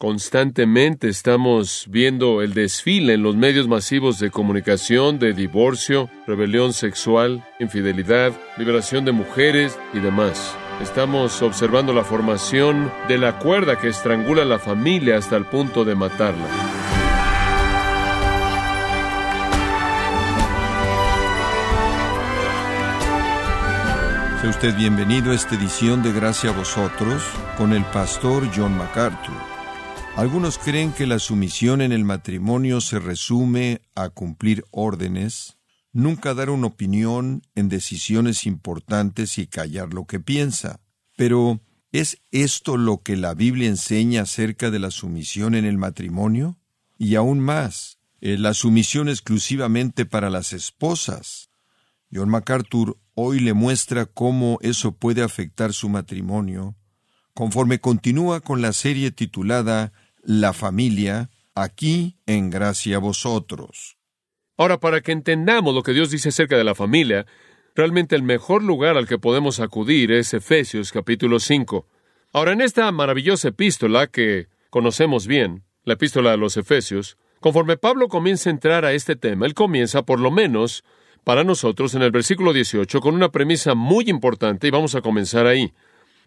Constantemente estamos viendo el desfile en los medios masivos de comunicación de divorcio, rebelión sexual, infidelidad, liberación de mujeres y demás. Estamos observando la formación de la cuerda que estrangula a la familia hasta el punto de matarla. Sea usted bienvenido a esta edición de Gracia a vosotros con el pastor John MacArthur. Algunos creen que la sumisión en el matrimonio se resume a cumplir órdenes, nunca dar una opinión en decisiones importantes y callar lo que piensa. Pero, ¿es esto lo que la Biblia enseña acerca de la sumisión en el matrimonio? Y aún más, ¿es la sumisión exclusivamente para las esposas? John MacArthur hoy le muestra cómo eso puede afectar su matrimonio, conforme continúa con la serie titulada la familia, aquí en gracia vosotros. Ahora, para que entendamos lo que Dios dice acerca de la familia, realmente el mejor lugar al que podemos acudir es Efesios capítulo 5. Ahora, en esta maravillosa epístola que conocemos bien, la epístola de los Efesios, conforme Pablo comienza a entrar a este tema, él comienza, por lo menos, para nosotros, en el versículo 18, con una premisa muy importante, y vamos a comenzar ahí.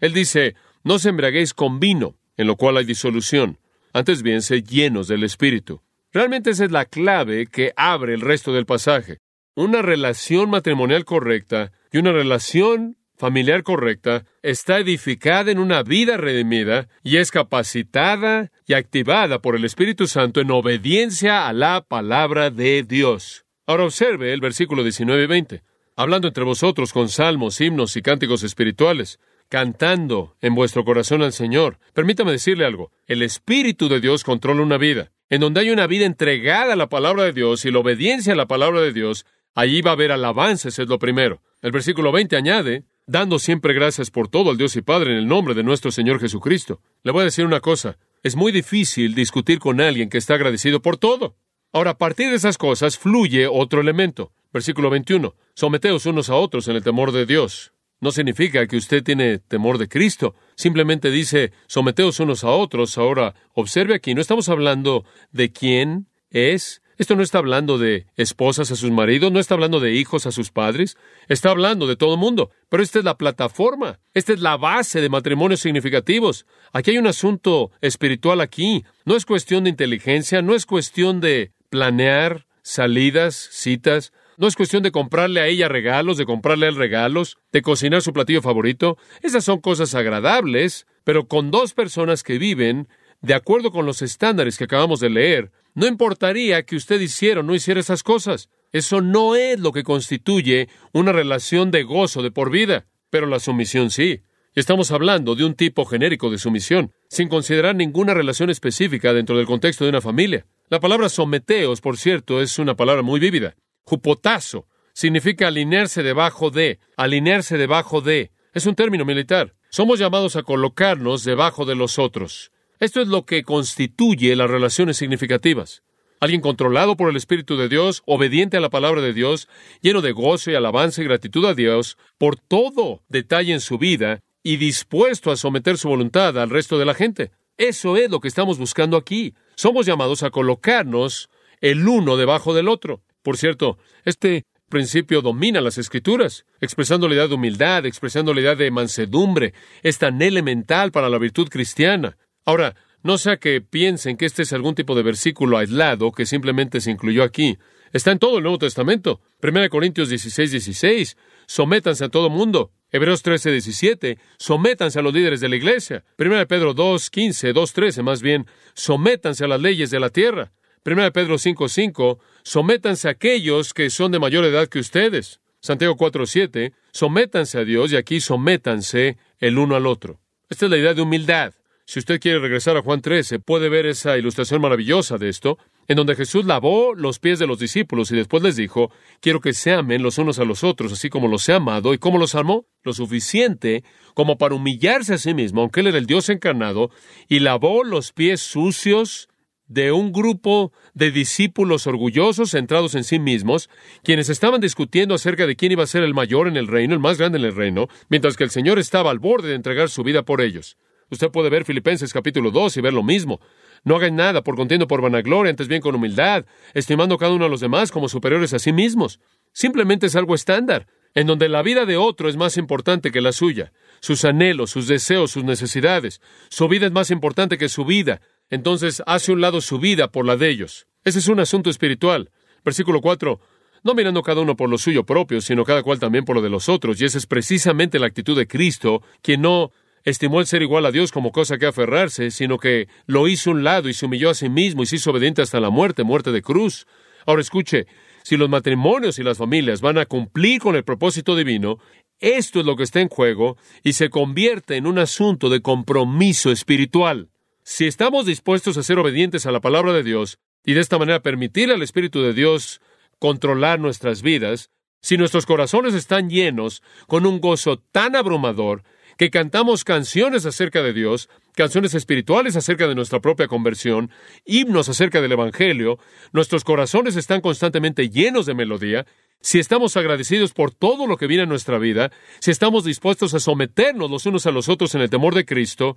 Él dice, no se embriaguéis con vino, en lo cual hay disolución, antes bien, sed llenos del Espíritu. Realmente esa es la clave que abre el resto del pasaje. Una relación matrimonial correcta y una relación familiar correcta está edificada en una vida redimida y es capacitada y activada por el Espíritu Santo en obediencia a la palabra de Dios. Ahora observe el versículo 19 y 20. Hablando entre vosotros con salmos, himnos y cánticos espirituales, cantando en vuestro corazón al Señor. Permítame decirle algo. El Espíritu de Dios controla una vida. En donde hay una vida entregada a la palabra de Dios y la obediencia a la palabra de Dios, allí va a haber alabanza, es lo primero. El versículo 20 añade, dando siempre gracias por todo al Dios y Padre en el nombre de nuestro Señor Jesucristo. Le voy a decir una cosa, es muy difícil discutir con alguien que está agradecido por todo. Ahora, a partir de esas cosas fluye otro elemento. Versículo 21. Someteos unos a otros en el temor de Dios. No significa que usted tiene temor de Cristo. Simplemente dice, someteos unos a otros. Ahora, observe aquí, no estamos hablando de quién es. Esto no está hablando de esposas a sus maridos, no está hablando de hijos a sus padres, está hablando de todo el mundo. Pero esta es la plataforma, esta es la base de matrimonios significativos. Aquí hay un asunto espiritual aquí. No es cuestión de inteligencia, no es cuestión de planear salidas, citas. No es cuestión de comprarle a ella regalos, de comprarle a él regalos, de cocinar su platillo favorito. Esas son cosas agradables, pero con dos personas que viven de acuerdo con los estándares que acabamos de leer, no importaría que usted hiciera o no hiciera esas cosas. Eso no es lo que constituye una relación de gozo de por vida, pero la sumisión sí. Estamos hablando de un tipo genérico de sumisión, sin considerar ninguna relación específica dentro del contexto de una familia. La palabra someteos, por cierto, es una palabra muy vívida. Jupotazo significa alinearse debajo de, alinearse debajo de. Es un término militar. Somos llamados a colocarnos debajo de los otros. Esto es lo que constituye las relaciones significativas. Alguien controlado por el Espíritu de Dios, obediente a la palabra de Dios, lleno de gozo y alabanza y gratitud a Dios por todo detalle en su vida y dispuesto a someter su voluntad al resto de la gente. Eso es lo que estamos buscando aquí. Somos llamados a colocarnos el uno debajo del otro. Por cierto, este principio domina las escrituras, expresando la idea de humildad, expresando la idea de mansedumbre, es tan elemental para la virtud cristiana. Ahora, no sea que piensen que este es algún tipo de versículo aislado que simplemente se incluyó aquí. Está en todo el Nuevo Testamento. 1 Corintios 16, 16. Sométanse a todo mundo. Hebreos 13, 17. Sométanse a los líderes de la iglesia. 1 Pedro 2, 15, 2, 13 más bien. Sométanse a las leyes de la tierra. 1 Pedro 5, 5 sométanse a aquellos que son de mayor edad que ustedes. Santiago 4.7, sométanse a Dios y aquí sométanse el uno al otro. Esta es la idea de humildad. Si usted quiere regresar a Juan 13, puede ver esa ilustración maravillosa de esto, en donde Jesús lavó los pies de los discípulos y después les dijo, quiero que se amen los unos a los otros, así como los he amado. ¿Y cómo los amó? Lo suficiente como para humillarse a sí mismo, aunque él era el Dios encarnado, y lavó los pies sucios de un grupo de discípulos orgullosos, centrados en sí mismos, quienes estaban discutiendo acerca de quién iba a ser el mayor en el reino, el más grande en el reino, mientras que el Señor estaba al borde de entregar su vida por ellos. Usted puede ver Filipenses capítulo 2 y ver lo mismo. No hagan nada por contiendo por vanagloria, antes bien con humildad, estimando cada uno a los demás como superiores a sí mismos. Simplemente es algo estándar, en donde la vida de otro es más importante que la suya, sus anhelos, sus deseos, sus necesidades. Su vida es más importante que su vida. Entonces hace un lado su vida por la de ellos. Ese es un asunto espiritual. Versículo 4. No mirando cada uno por lo suyo propio, sino cada cual también por lo de los otros. Y esa es precisamente la actitud de Cristo, quien no estimó el ser igual a Dios como cosa que aferrarse, sino que lo hizo un lado y se humilló a sí mismo y se hizo obediente hasta la muerte, muerte de cruz. Ahora escuche, si los matrimonios y las familias van a cumplir con el propósito divino, esto es lo que está en juego y se convierte en un asunto de compromiso espiritual. Si estamos dispuestos a ser obedientes a la palabra de Dios y de esta manera permitir al Espíritu de Dios controlar nuestras vidas, si nuestros corazones están llenos con un gozo tan abrumador que cantamos canciones acerca de Dios, canciones espirituales acerca de nuestra propia conversión, himnos acerca del Evangelio, nuestros corazones están constantemente llenos de melodía, si estamos agradecidos por todo lo que viene en nuestra vida, si estamos dispuestos a someternos los unos a los otros en el temor de Cristo,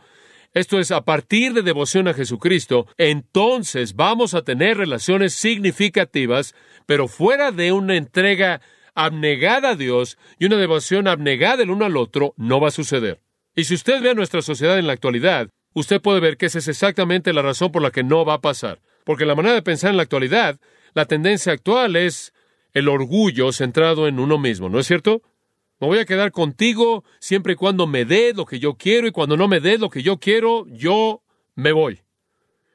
esto es, a partir de devoción a Jesucristo, entonces vamos a tener relaciones significativas, pero fuera de una entrega abnegada a Dios y una devoción abnegada el uno al otro, no va a suceder. Y si usted ve a nuestra sociedad en la actualidad, usted puede ver que esa es exactamente la razón por la que no va a pasar. Porque la manera de pensar en la actualidad, la tendencia actual es el orgullo centrado en uno mismo, ¿no es cierto? Me voy a quedar contigo siempre y cuando me dé lo que yo quiero y cuando no me dé lo que yo quiero, yo me voy.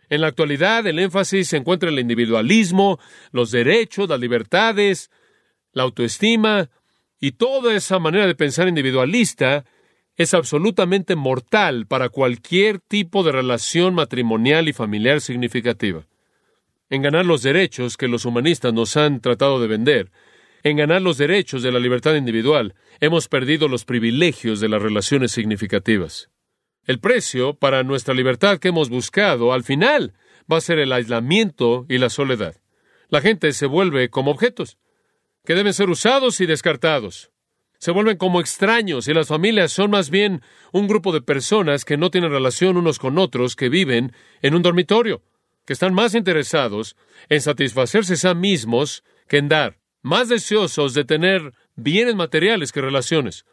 En la actualidad el énfasis se encuentra en el individualismo, los derechos, las libertades, la autoestima y toda esa manera de pensar individualista es absolutamente mortal para cualquier tipo de relación matrimonial y familiar significativa. En ganar los derechos que los humanistas nos han tratado de vender, en ganar los derechos de la libertad individual, hemos perdido los privilegios de las relaciones significativas. El precio para nuestra libertad que hemos buscado, al final, va a ser el aislamiento y la soledad. La gente se vuelve como objetos que deben ser usados y descartados. Se vuelven como extraños y las familias son más bien un grupo de personas que no tienen relación unos con otros, que viven en un dormitorio, que están más interesados en satisfacerse a sí mismos que en dar, más deseosos de tener bienes materiales que relaciones,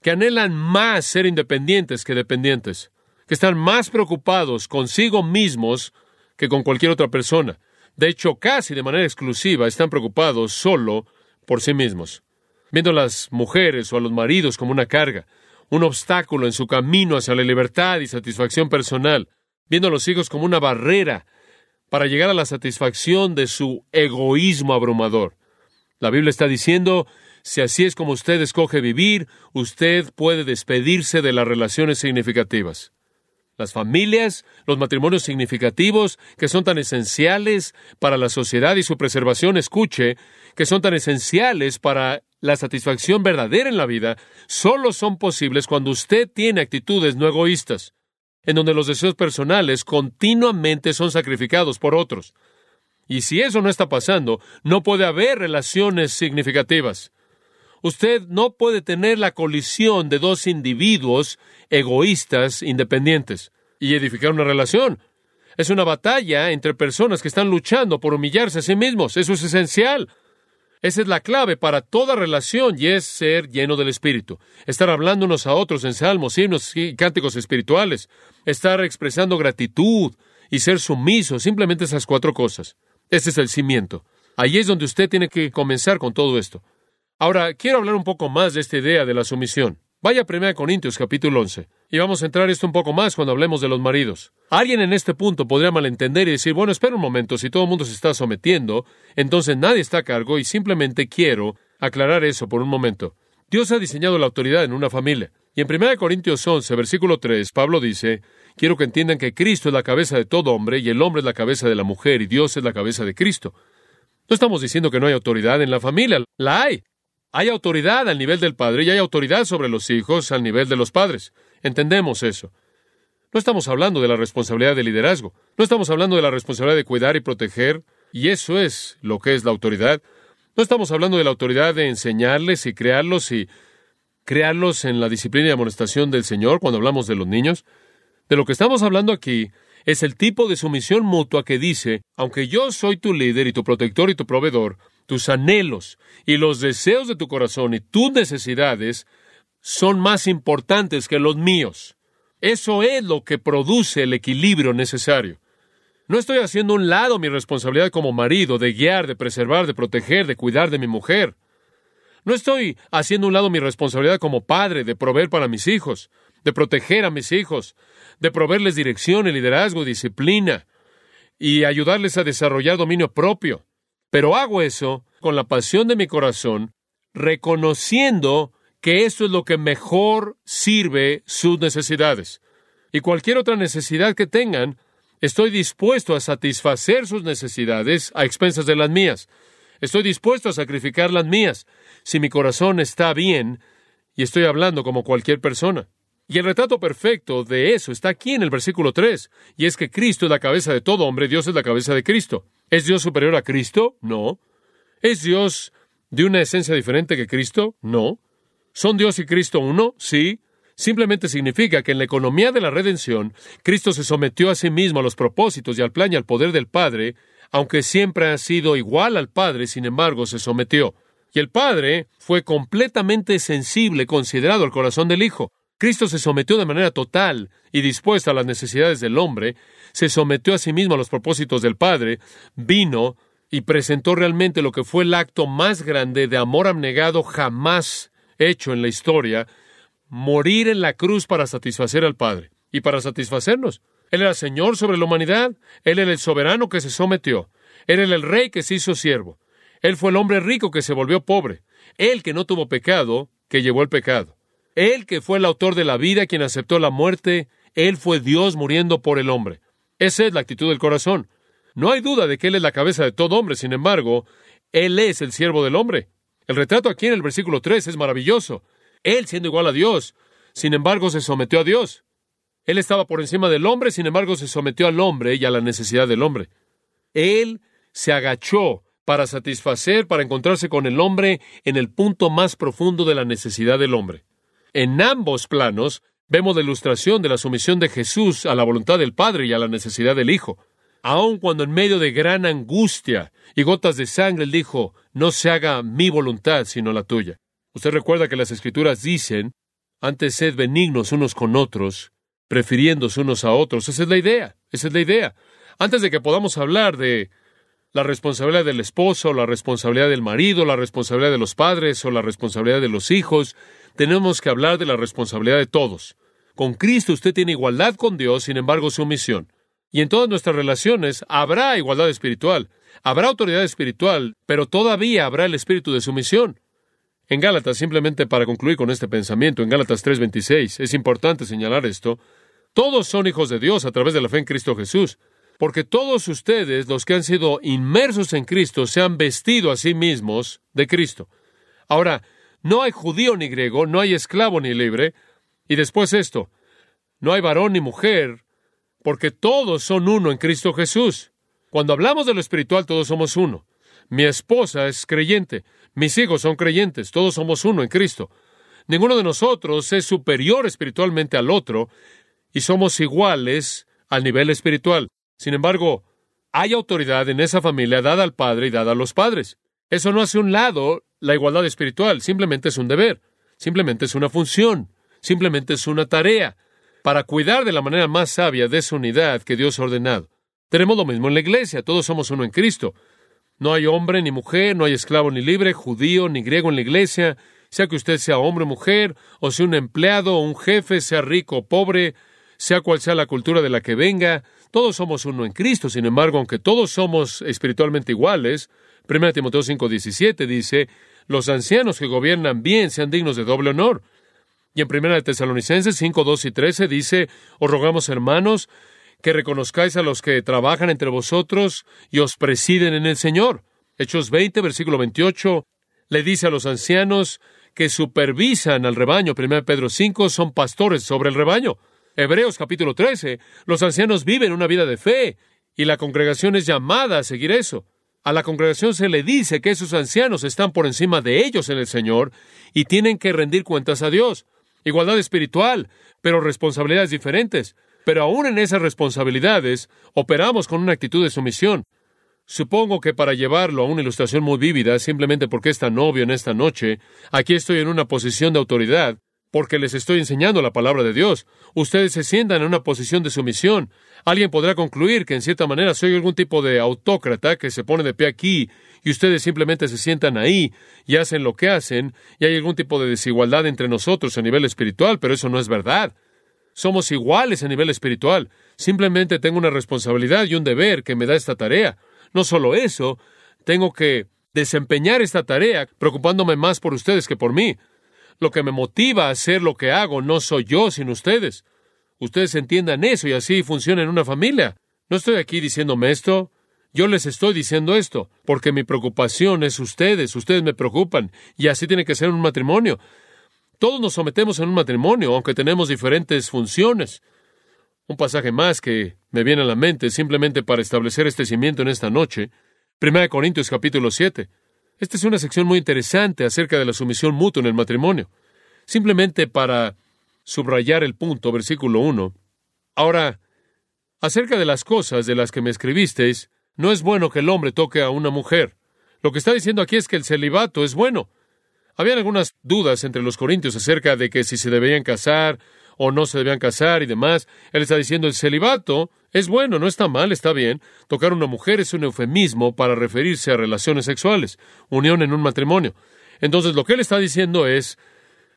que anhelan más ser independientes que dependientes, que están más preocupados consigo mismos que con cualquier otra persona, de hecho, casi de manera exclusiva están preocupados solo por sí mismos, viendo a las mujeres o a los maridos como una carga, un obstáculo en su camino hacia la libertad y satisfacción personal, viendo a los hijos como una barrera para llegar a la satisfacción de su egoísmo abrumador. La Biblia está diciendo, si así es como usted escoge vivir, usted puede despedirse de las relaciones significativas las familias, los matrimonios significativos, que son tan esenciales para la sociedad y su preservación, escuche, que son tan esenciales para la satisfacción verdadera en la vida, solo son posibles cuando usted tiene actitudes no egoístas, en donde los deseos personales continuamente son sacrificados por otros. Y si eso no está pasando, no puede haber relaciones significativas. Usted no puede tener la colisión de dos individuos egoístas independientes y edificar una relación. Es una batalla entre personas que están luchando por humillarse a sí mismos. Eso es esencial. Esa es la clave para toda relación y es ser lleno del Espíritu. Estar hablando unos a otros en salmos, himnos y cánticos espirituales. Estar expresando gratitud y ser sumiso. Simplemente esas cuatro cosas. Ese es el cimiento. Ahí es donde usted tiene que comenzar con todo esto. Ahora, quiero hablar un poco más de esta idea de la sumisión. Vaya a 1 Corintios capítulo 11. Y vamos a entrar esto un poco más cuando hablemos de los maridos. Alguien en este punto podría malentender y decir, bueno, espera un momento, si todo el mundo se está sometiendo, entonces nadie está a cargo y simplemente quiero aclarar eso por un momento. Dios ha diseñado la autoridad en una familia. Y en 1 Corintios 11, versículo 3, Pablo dice, quiero que entiendan que Cristo es la cabeza de todo hombre y el hombre es la cabeza de la mujer y Dios es la cabeza de Cristo. No estamos diciendo que no hay autoridad en la familia, la hay. Hay autoridad al nivel del padre y hay autoridad sobre los hijos al nivel de los padres. Entendemos eso. No estamos hablando de la responsabilidad de liderazgo. No estamos hablando de la responsabilidad de cuidar y proteger. Y eso es lo que es la autoridad. No estamos hablando de la autoridad de enseñarles y crearlos y crearlos en la disciplina y amonestación del Señor cuando hablamos de los niños. De lo que estamos hablando aquí Es el tipo de sumisión mutua que dice, aunque yo soy tu líder y tu protector y tu proveedor, tus anhelos y los deseos de tu corazón y tus necesidades son más importantes que los míos. Eso es lo que produce el equilibrio necesario. No estoy haciendo un lado mi responsabilidad como marido de guiar, de preservar, de proteger, de cuidar de mi mujer. No estoy haciendo un lado mi responsabilidad como padre de proveer para mis hijos, de proteger a mis hijos, de proveerles dirección liderazgo, disciplina y ayudarles a desarrollar dominio propio. Pero hago eso con la pasión de mi corazón, reconociendo que eso es lo que mejor sirve sus necesidades. Y cualquier otra necesidad que tengan, estoy dispuesto a satisfacer sus necesidades a expensas de las mías. Estoy dispuesto a sacrificar las mías si mi corazón está bien y estoy hablando como cualquier persona. Y el retrato perfecto de eso está aquí en el versículo 3, y es que Cristo es la cabeza de todo hombre, Dios es la cabeza de Cristo. ¿Es Dios superior a Cristo? No. ¿Es Dios de una esencia diferente que Cristo? No. ¿Son Dios y Cristo uno? Sí. Simplemente significa que en la economía de la redención, Cristo se sometió a sí mismo a los propósitos y al plan y al poder del Padre, aunque siempre ha sido igual al Padre, sin embargo, se sometió. Y el Padre fue completamente sensible, considerado al corazón del Hijo. Cristo se sometió de manera total y dispuesta a las necesidades del hombre, se sometió a sí mismo a los propósitos del Padre, vino y presentó realmente lo que fue el acto más grande de amor abnegado jamás hecho en la historia, morir en la cruz para satisfacer al Padre y para satisfacernos. Él era Señor sobre la humanidad, Él era el soberano que se sometió, Él era el rey que se hizo siervo, Él fue el hombre rico que se volvió pobre, Él que no tuvo pecado, que llevó el pecado. Él que fue el autor de la vida, quien aceptó la muerte, Él fue Dios muriendo por el hombre. Esa es la actitud del corazón. No hay duda de que Él es la cabeza de todo hombre, sin embargo, Él es el siervo del hombre. El retrato aquí en el versículo 3 es maravilloso. Él, siendo igual a Dios, sin embargo, se sometió a Dios. Él estaba por encima del hombre, sin embargo, se sometió al hombre y a la necesidad del hombre. Él se agachó para satisfacer, para encontrarse con el hombre en el punto más profundo de la necesidad del hombre. En ambos planos vemos la ilustración de la sumisión de Jesús a la voluntad del Padre y a la necesidad del Hijo. Aun cuando en medio de gran angustia y gotas de sangre él dijo, no se haga mi voluntad sino la tuya. Usted recuerda que las escrituras dicen, antes sed benignos unos con otros, prefiriéndose unos a otros. Esa es la idea, esa es la idea. Antes de que podamos hablar de la responsabilidad del esposo, la responsabilidad del marido, la responsabilidad de los padres o la responsabilidad de los hijos, tenemos que hablar de la responsabilidad de todos. Con Cristo usted tiene igualdad con Dios, sin embargo, sumisión. Y en todas nuestras relaciones habrá igualdad espiritual, habrá autoridad espiritual, pero todavía habrá el espíritu de sumisión. En Gálatas, simplemente para concluir con este pensamiento, en Gálatas 3:26, es importante señalar esto, todos son hijos de Dios a través de la fe en Cristo Jesús, porque todos ustedes, los que han sido inmersos en Cristo, se han vestido a sí mismos de Cristo. Ahora, no hay judío ni griego, no hay esclavo ni libre. Y después esto, no hay varón ni mujer, porque todos son uno en Cristo Jesús. Cuando hablamos de lo espiritual, todos somos uno. Mi esposa es creyente, mis hijos son creyentes, todos somos uno en Cristo. Ninguno de nosotros es superior espiritualmente al otro y somos iguales al nivel espiritual. Sin embargo, hay autoridad en esa familia dada al Padre y dada a los padres. Eso no hace un lado la igualdad espiritual, simplemente es un deber, simplemente es una función, simplemente es una tarea para cuidar de la manera más sabia de esa unidad que Dios ha ordenado. Tenemos lo mismo en la iglesia, todos somos uno en Cristo. No hay hombre ni mujer, no hay esclavo ni libre, judío ni griego en la iglesia, sea que usted sea hombre o mujer, o sea un empleado o un jefe, sea rico o pobre, sea cual sea la cultura de la que venga, todos somos uno en Cristo. Sin embargo, aunque todos somos espiritualmente iguales, 1 Timoteo 5:17 dice, los ancianos que gobiernan bien sean dignos de doble honor. Y en Primera de Tesalonicenses 5, 2 y 13 dice, os rogamos hermanos que reconozcáis a los que trabajan entre vosotros y os presiden en el Señor. Hechos 20, versículo 28, le dice a los ancianos que supervisan al rebaño. 1 Pedro 5 son pastores sobre el rebaño. Hebreos capítulo 13, los ancianos viven una vida de fe y la congregación es llamada a seguir eso. A la congregación se le dice que esos ancianos están por encima de ellos en el Señor y tienen que rendir cuentas a Dios. Igualdad espiritual, pero responsabilidades diferentes. Pero aún en esas responsabilidades, operamos con una actitud de sumisión. Supongo que para llevarlo a una ilustración muy vívida, simplemente porque es tan obvio en esta noche, aquí estoy en una posición de autoridad, porque les estoy enseñando la palabra de Dios. Ustedes se sientan en una posición de sumisión. Alguien podrá concluir que en cierta manera soy algún tipo de autócrata que se pone de pie aquí y ustedes simplemente se sientan ahí y hacen lo que hacen y hay algún tipo de desigualdad entre nosotros a nivel espiritual, pero eso no es verdad. Somos iguales a nivel espiritual. Simplemente tengo una responsabilidad y un deber que me da esta tarea. No solo eso, tengo que desempeñar esta tarea preocupándome más por ustedes que por mí. Lo que me motiva a hacer lo que hago no soy yo, sino ustedes. Ustedes entiendan eso y así funciona en una familia. No estoy aquí diciéndome esto. Yo les estoy diciendo esto, porque mi preocupación es ustedes, ustedes me preocupan, y así tiene que ser un matrimonio. Todos nos sometemos en un matrimonio, aunque tenemos diferentes funciones. Un pasaje más que me viene a la mente simplemente para establecer este cimiento en esta noche. 1 Corintios capítulo 7. Esta es una sección muy interesante acerca de la sumisión mutua en el matrimonio. Simplemente para subrayar el punto, versículo 1. Ahora, acerca de las cosas de las que me escribisteis, no es bueno que el hombre toque a una mujer. Lo que está diciendo aquí es que el celibato es bueno. Habían algunas dudas entre los corintios acerca de que si se debían casar o no se debían casar y demás. Él está diciendo el celibato es bueno, no está mal, está bien. Tocar a una mujer es un eufemismo para referirse a relaciones sexuales, unión en un matrimonio. Entonces lo que él está diciendo es,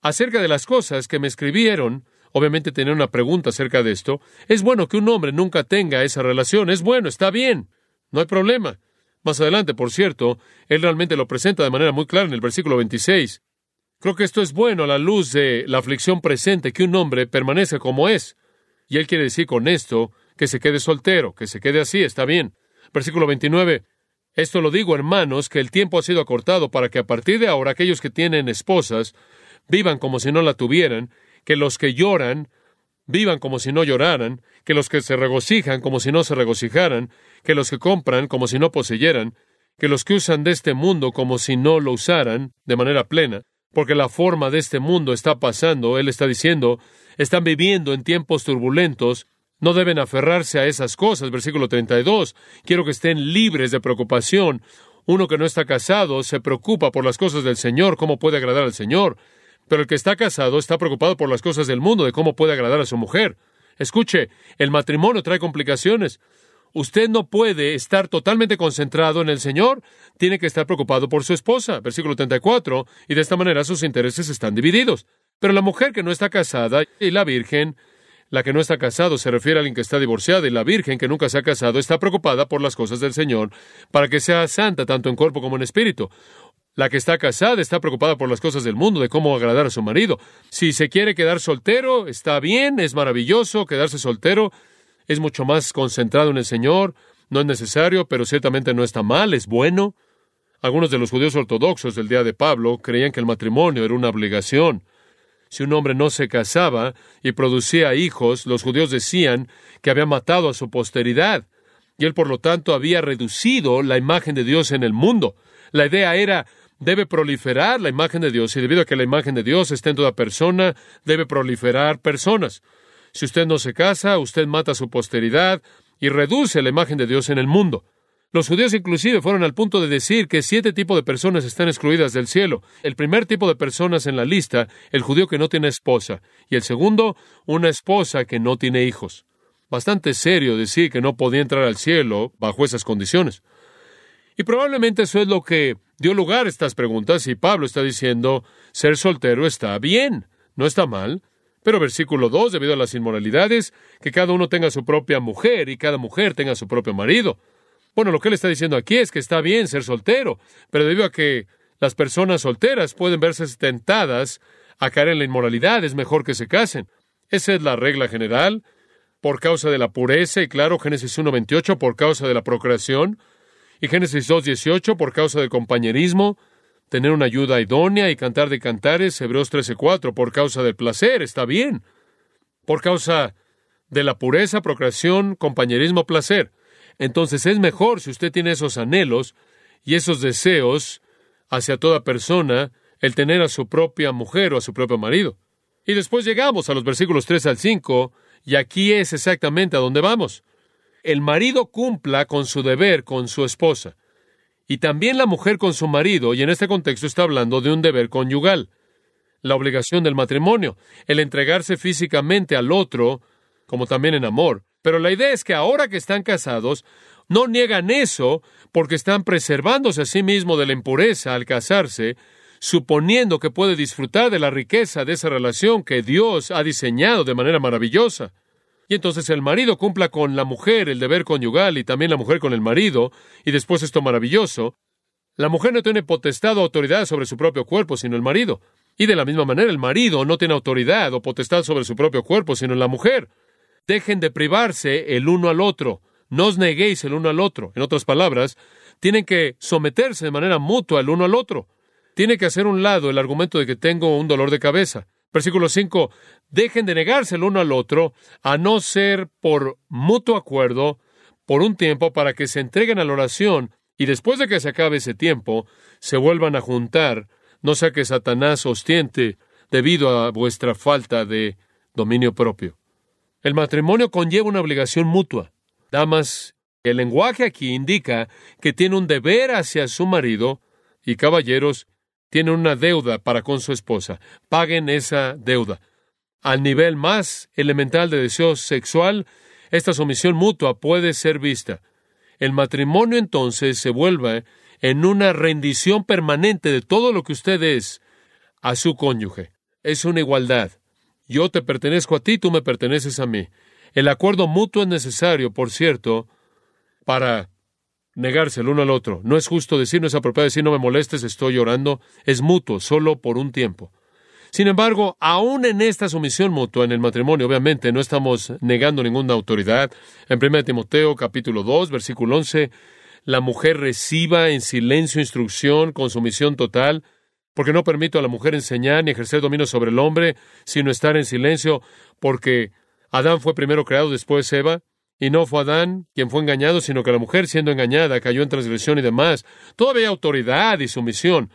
acerca de las cosas que me escribieron, obviamente tenía una pregunta acerca de esto, es bueno que un hombre nunca tenga esa relación, es bueno, está bien, no hay problema. Más adelante, por cierto, él realmente lo presenta de manera muy clara en el versículo 26. Creo que esto es bueno a la luz de la aflicción presente, que un hombre permanece como es. Y él quiere decir con esto que se quede soltero, que se quede así, está bien. Versículo 29. Esto lo digo, hermanos, que el tiempo ha sido acortado para que a partir de ahora aquellos que tienen esposas vivan como si no la tuvieran, que los que lloran vivan como si no lloraran, que los que se regocijan como si no se regocijaran, que los que compran como si no poseyeran, que los que usan de este mundo como si no lo usaran de manera plena, porque la forma de este mundo está pasando, él está diciendo, están viviendo en tiempos turbulentos, no deben aferrarse a esas cosas. Versículo 32. Quiero que estén libres de preocupación. Uno que no está casado se preocupa por las cosas del Señor, cómo puede agradar al Señor. Pero el que está casado está preocupado por las cosas del mundo, de cómo puede agradar a su mujer. Escuche, el matrimonio trae complicaciones. Usted no puede estar totalmente concentrado en el Señor, tiene que estar preocupado por su esposa. Versículo 34, y de esta manera sus intereses están divididos. Pero la mujer que no está casada y la virgen la que no está casado se refiere a alguien que está divorciada y la virgen que nunca se ha casado está preocupada por las cosas del Señor para que sea santa tanto en cuerpo como en espíritu. La que está casada está preocupada por las cosas del mundo, de cómo agradar a su marido. Si se quiere quedar soltero, está bien, es maravilloso quedarse soltero, es mucho más concentrado en el Señor, no es necesario, pero ciertamente no está mal, es bueno. Algunos de los judíos ortodoxos del día de Pablo creían que el matrimonio era una obligación. Si un hombre no se casaba y producía hijos, los judíos decían que había matado a su posteridad, y él por lo tanto había reducido la imagen de Dios en el mundo. La idea era debe proliferar la imagen de Dios, y debido a que la imagen de Dios está en toda persona, debe proliferar personas. Si usted no se casa, usted mata su posteridad y reduce la imagen de Dios en el mundo. Los judíos inclusive fueron al punto de decir que siete tipos de personas están excluidas del cielo. El primer tipo de personas en la lista, el judío que no tiene esposa, y el segundo, una esposa que no tiene hijos. Bastante serio decir que no podía entrar al cielo bajo esas condiciones. Y probablemente eso es lo que dio lugar a estas preguntas, y Pablo está diciendo, ser soltero está bien, no está mal, pero versículo 2, debido a las inmoralidades, que cada uno tenga su propia mujer y cada mujer tenga su propio marido. Bueno, lo que él está diciendo aquí es que está bien ser soltero, pero debido a que las personas solteras pueden verse tentadas a caer en la inmoralidad, es mejor que se casen. Esa es la regla general, por causa de la pureza, y claro, Génesis 1.28, por causa de la procreación, y Génesis 2.18, por causa del compañerismo, tener una ayuda idónea y cantar de cantares, Hebreos 13.4, por causa del placer, está bien. Por causa de la pureza, procreación, compañerismo, placer entonces es mejor si usted tiene esos anhelos y esos deseos hacia toda persona, el tener a su propia mujer o a su propio marido. Y después llegamos a los versículos 3 al 5, Y aquí es exactamente a donde vamos. El marido cumpla con su deber con su esposa. Y también la mujer con su marido, y en este contexto está hablando de un deber conyugal. La obligación del matrimonio, el entregarse físicamente al otro, como también en amor. Pero la idea es que ahora que están casados, no niegan eso porque están preservándose a sí mismos de la impureza al casarse, suponiendo que puede disfrutar de la riqueza de esa relación que Dios ha diseñado de manera maravillosa. Y entonces el marido cumpla con la mujer el deber conyugal y también la mujer con el marido, y después esto maravilloso. La mujer no tiene potestad o autoridad sobre su propio cuerpo, sino el marido. Y de la misma manera el marido no tiene autoridad o potestad sobre su propio cuerpo, sino la mujer. Dejen de privarse el uno al otro. No os neguéis el uno al otro. En otras palabras, tienen que someterse de manera mutua el uno al otro. Tiene que hacer un lado el argumento de que tengo un dolor de cabeza. Versículo 5. Dejen de negarse el uno al otro, a no ser por mutuo acuerdo, por un tiempo, para que se entreguen a la oración y después de que se acabe ese tiempo, se vuelvan a juntar, no sea que Satanás ostiente debido a vuestra falta de dominio propio. El matrimonio conlleva una obligación mutua. Damas, el lenguaje aquí indica que tiene un deber hacia su marido y caballeros, tienen una deuda para con su esposa. Paguen esa deuda. Al nivel más elemental de deseo sexual, esta sumisión mutua puede ser vista. El matrimonio entonces se vuelve en una rendición permanente de todo lo que usted es a su cónyuge. Es una igualdad. Yo te pertenezco a ti, tú me perteneces a mí. El acuerdo mutuo es necesario, por cierto, para negarse el uno al otro. No es justo decir, no es apropiado decir, no me molestes, estoy llorando. Es mutuo, solo por un tiempo. Sin embargo, aún en esta sumisión mutua en el matrimonio, obviamente, no estamos negando ninguna autoridad. En 1 Timoteo capítulo 2, versículo 11, la mujer reciba en silencio instrucción con sumisión total, porque no permito a la mujer enseñar ni ejercer dominio sobre el hombre, sino estar en silencio, porque Adán fue primero creado, después Eva. Y no fue Adán quien fue engañado, sino que la mujer, siendo engañada, cayó en transgresión y demás. Todavía autoridad y sumisión.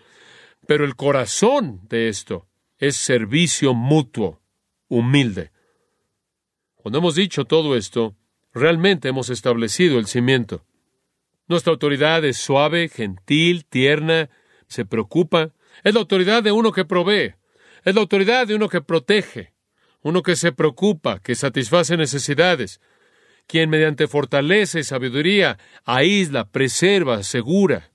Pero el corazón de esto es servicio mutuo, humilde. Cuando hemos dicho todo esto, realmente hemos establecido el cimiento. Nuestra autoridad es suave, gentil, tierna, se preocupa. Es la autoridad de uno que provee. Es la autoridad de uno que protege, uno que se preocupa, que satisface necesidades, quien mediante fortaleza y sabiduría aísla, preserva, asegura.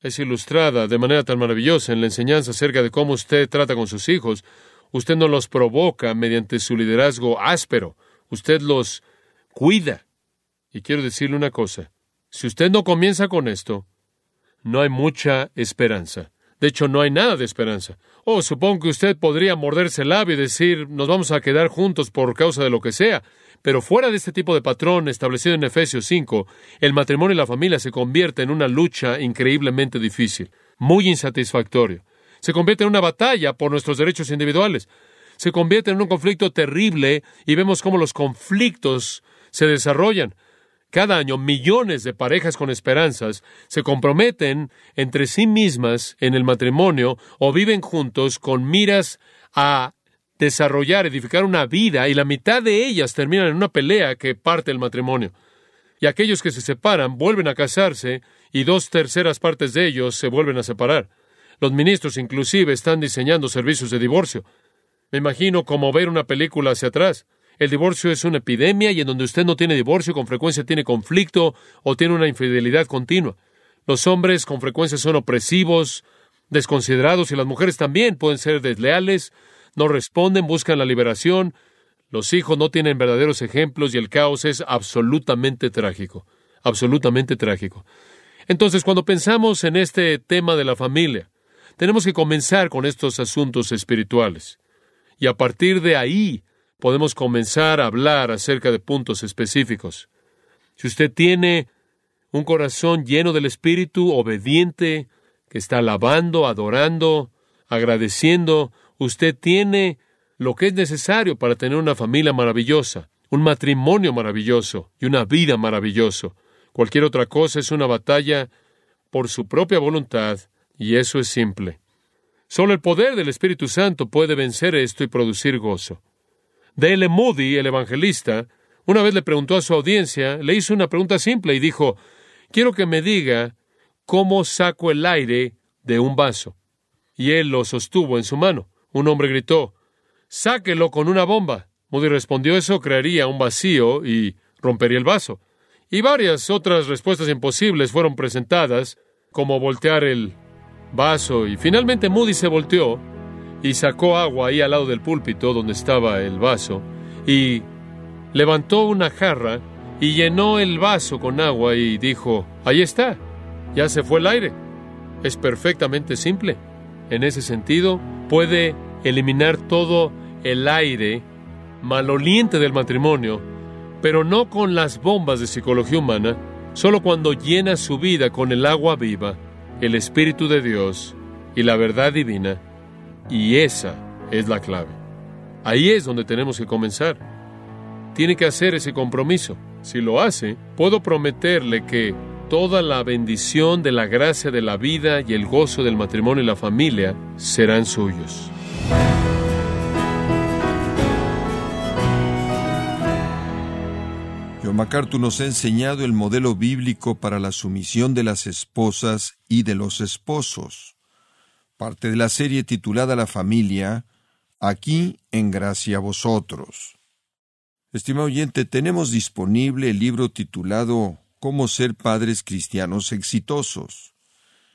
Es ilustrada de manera tan maravillosa en la enseñanza acerca de cómo usted trata con sus hijos. Usted no los provoca mediante su liderazgo áspero, usted los cuida. Y quiero decirle una cosa, si usted no comienza con esto, no hay mucha esperanza. De hecho, no hay nada de esperanza. Oh, supongo que usted podría morderse el labio y decir, nos vamos a quedar juntos por causa de lo que sea. Pero fuera de este tipo de patrón establecido en Efesios 5, el matrimonio y la familia se convierte en una lucha increíblemente difícil, muy insatisfactorio. Se convierte en una batalla por nuestros derechos individuales. Se convierte en un conflicto terrible y vemos cómo los conflictos se desarrollan. Cada año millones de parejas con esperanzas se comprometen entre sí mismas en el matrimonio o viven juntos con miras a desarrollar, edificar una vida y la mitad de ellas terminan en una pelea que parte el matrimonio. Y aquellos que se separan vuelven a casarse y dos terceras partes de ellos se vuelven a separar. Los ministros inclusive están diseñando servicios de divorcio. Me imagino como ver una película hacia atrás. El divorcio es una epidemia y en donde usted no tiene divorcio con frecuencia tiene conflicto o tiene una infidelidad continua. Los hombres con frecuencia son opresivos, desconsiderados y las mujeres también pueden ser desleales, no responden, buscan la liberación, los hijos no tienen verdaderos ejemplos y el caos es absolutamente trágico, absolutamente trágico. Entonces, cuando pensamos en este tema de la familia, tenemos que comenzar con estos asuntos espirituales. Y a partir de ahí podemos comenzar a hablar acerca de puntos específicos. Si usted tiene un corazón lleno del Espíritu, obediente, que está alabando, adorando, agradeciendo, usted tiene lo que es necesario para tener una familia maravillosa, un matrimonio maravilloso y una vida maravilloso. Cualquier otra cosa es una batalla por su propia voluntad, y eso es simple. Solo el poder del Espíritu Santo puede vencer esto y producir gozo. D.L. Moody, el evangelista, una vez le preguntó a su audiencia, le hizo una pregunta simple y dijo, quiero que me diga cómo saco el aire de un vaso. Y él lo sostuvo en su mano. Un hombre gritó, sáquelo con una bomba. Moody respondió, eso crearía un vacío y rompería el vaso. Y varias otras respuestas imposibles fueron presentadas, como voltear el vaso, y finalmente Moody se volteó y sacó agua ahí al lado del púlpito donde estaba el vaso, y levantó una jarra y llenó el vaso con agua y dijo, ahí está, ya se fue el aire. Es perfectamente simple. En ese sentido, puede eliminar todo el aire maloliente del matrimonio, pero no con las bombas de psicología humana, solo cuando llena su vida con el agua viva, el Espíritu de Dios y la verdad divina. Y esa es la clave. Ahí es donde tenemos que comenzar. Tiene que hacer ese compromiso. Si lo hace, puedo prometerle que toda la bendición de la gracia de la vida y el gozo del matrimonio y la familia serán suyos. MacArthur nos ha enseñado el modelo bíblico para la sumisión de las esposas y de los esposos. Parte de la serie titulada La familia, aquí en gracia a vosotros. Estimado oyente, tenemos disponible el libro titulado Cómo ser padres cristianos exitosos,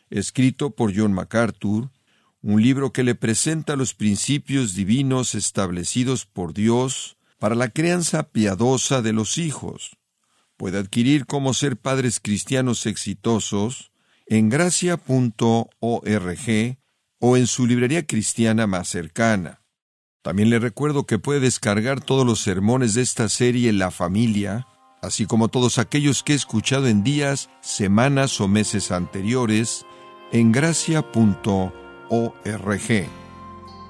escrito por John MacArthur, un libro que le presenta los principios divinos establecidos por Dios para la crianza piadosa de los hijos. Puede adquirir Cómo ser padres cristianos exitosos en gracia.org o en su librería cristiana más cercana. También le recuerdo que puede descargar todos los sermones de esta serie La familia así como todos aquellos que he escuchado en días, semanas o meses anteriores, en gracia.org.